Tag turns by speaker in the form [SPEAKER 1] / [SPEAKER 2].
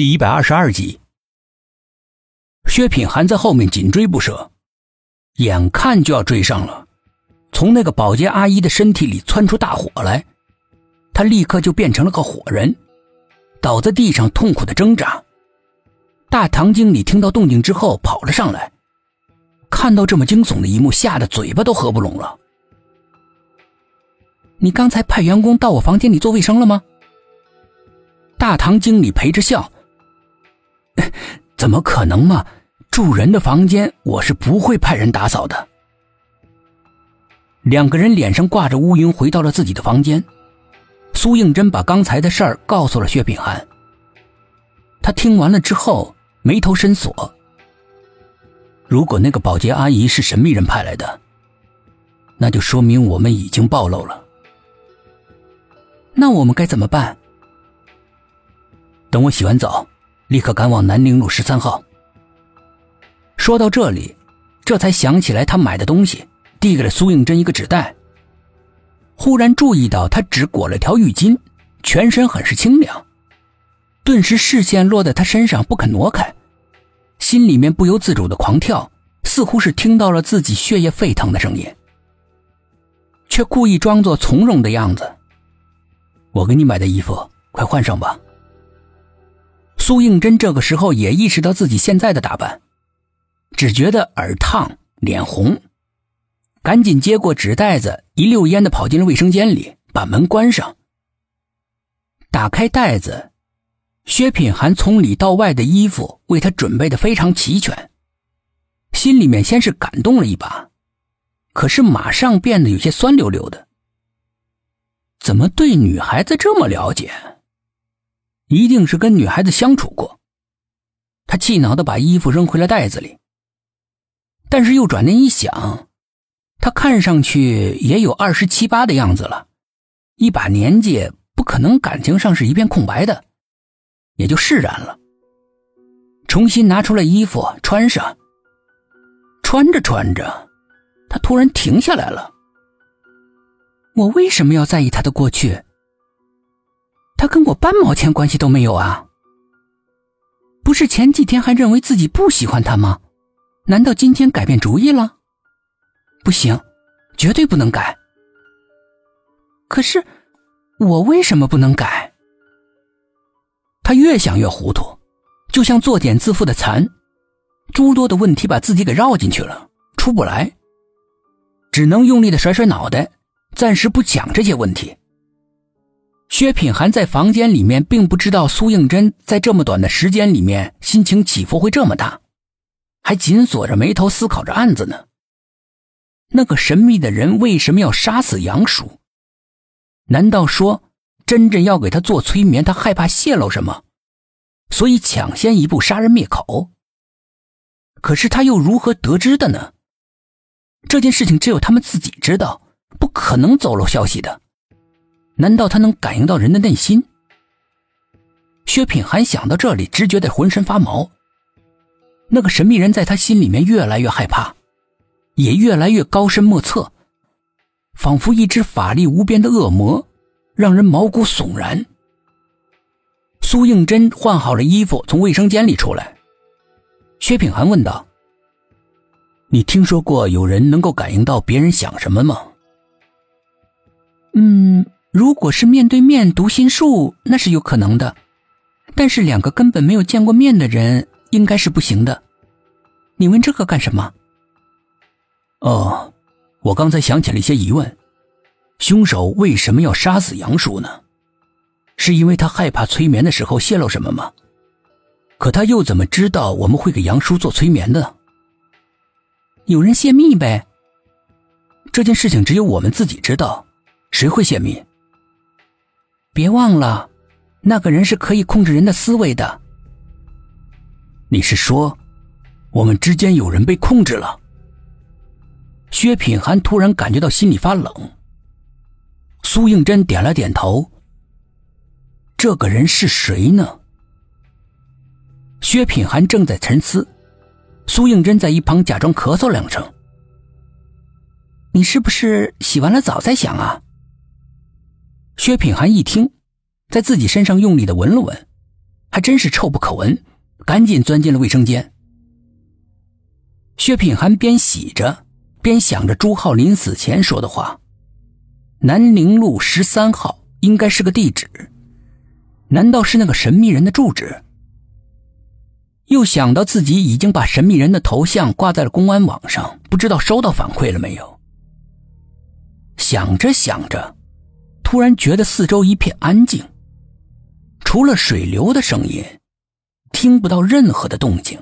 [SPEAKER 1] 第一百二十二集，薛品涵在后面紧追不舍，眼看就要追上了，从那个保洁阿姨的身体里窜出大火来，他立刻就变成了个火人，倒在地上痛苦的挣扎。大堂经理听到动静之后跑了上来，看到这么惊悚的一幕，吓得嘴巴都合不拢了。你刚才派员工到我房间里做卫生了吗？大堂经理陪着笑。怎么可能嘛！住人的房间，我是不会派人打扫的。两个人脸上挂着乌云，回到了自己的房间。苏应真把刚才的事儿告诉了薛品涵。他听完了之后，眉头深锁。如果那个保洁阿姨是神秘人派来的，那就说明我们已经暴露了。那我们该怎么办？等我洗完澡。立刻赶往南宁路十三号。说到这里，这才想起来他买的东西，递给了苏应真一个纸袋。忽然注意到他只裹了条浴巾，全身很是清凉，顿时视线落在他身上不肯挪开，心里面不由自主的狂跳，似乎是听到了自己血液沸腾的声音，却故意装作从容的样子。我给你买的衣服，快换上吧。苏应真这个时候也意识到自己现在的打扮，只觉得耳烫脸红，赶紧接过纸袋子，一溜烟的跑进了卫生间里，把门关上。打开袋子，薛品涵从里到外的衣服为他准备的非常齐全，心里面先是感动了一把，可是马上变得有些酸溜溜的。怎么对女孩子这么了解？一定是跟女孩子相处过，他气恼的把衣服扔回了袋子里。但是又转念一想，他看上去也有二十七八的样子了，一把年纪不可能感情上是一片空白的，也就释然了。重新拿出了衣服穿上，穿着穿着，他突然停下来了。我为什么要在意他的过去？他跟我半毛钱关系都没有啊！不是前几天还认为自己不喜欢他吗？难道今天改变主意了？不行，绝对不能改。可是我为什么不能改？他越想越糊涂，就像作茧自缚的蚕，诸多的问题把自己给绕进去了，出不来，只能用力的甩甩脑袋，暂时不讲这些问题。薛品涵在房间里面，并不知道苏应真在这么短的时间里面心情起伏会这么大，还紧锁着眉头思考着案子呢。那个神秘的人为什么要杀死杨叔？难道说真正要给他做催眠，他害怕泄露什么，所以抢先一步杀人灭口？可是他又如何得知的呢？这件事情只有他们自己知道，不可能走漏消息的。难道他能感应到人的内心？薛品涵想到这里，直觉得浑身发毛。那个神秘人在他心里面越来越害怕，也越来越高深莫测，仿佛一只法力无边的恶魔，让人毛骨悚然。苏应真换好了衣服，从卫生间里出来。薛品涵问道：“你听说过有人能够感应到别人想什么吗？”“嗯。”如果是面对面读心术，那是有可能的，但是两个根本没有见过面的人，应该是不行的。你问这个干什么？哦，我刚才想起了一些疑问：凶手为什么要杀死杨叔呢？是因为他害怕催眠的时候泄露什么吗？可他又怎么知道我们会给杨叔做催眠的？有人泄密呗。这件事情只有我们自己知道，谁会泄密？别忘了，那个人是可以控制人的思维的。你是说，我们之间有人被控制了？薛品涵突然感觉到心里发冷。苏应真点了点头。这个人是谁呢？薛品涵正在沉思，苏应真在一旁假装咳嗽两声。你是不是洗完了澡再想啊？薛品涵一听，在自己身上用力的闻了闻，还真是臭不可闻，赶紧钻进了卫生间。薛品涵边洗着，边想着朱浩临死前说的话：“南陵路十三号应该是个地址，难道是那个神秘人的住址？”又想到自己已经把神秘人的头像挂在了公安网上，不知道收到反馈了没有。想着想着，突然觉得四周一片安静，除了水流的声音，听不到任何的动静。